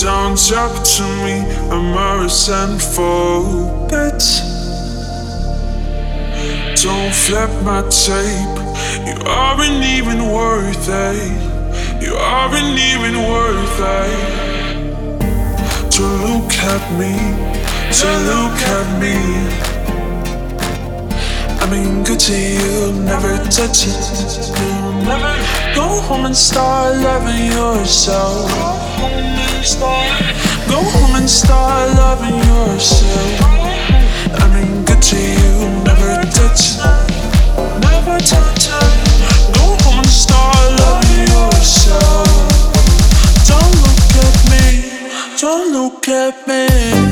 Don't talk to me, I'm a resentful bitch. Don't flip my tape, you aren't even worth it. You aren't even worth it. To look at me, to look at me. I mean, good to you, never touch it. You'll never go home and start loving yourself. Go home and start loving yourself. I mean, good to you, never touch. Never touch. Go home and start loving yourself. Don't look at me, don't look at me.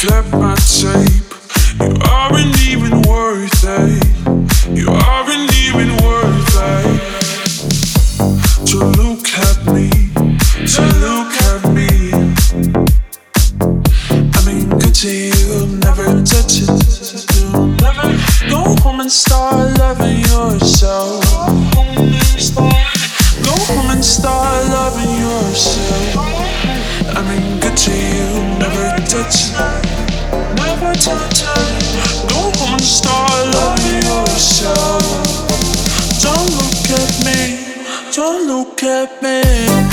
Flip my tape, you aren't even worth it. You aren't even worth it. To look at me, to look at me. I mean, good to you, never touch it. You'll never go home and start. don't look at me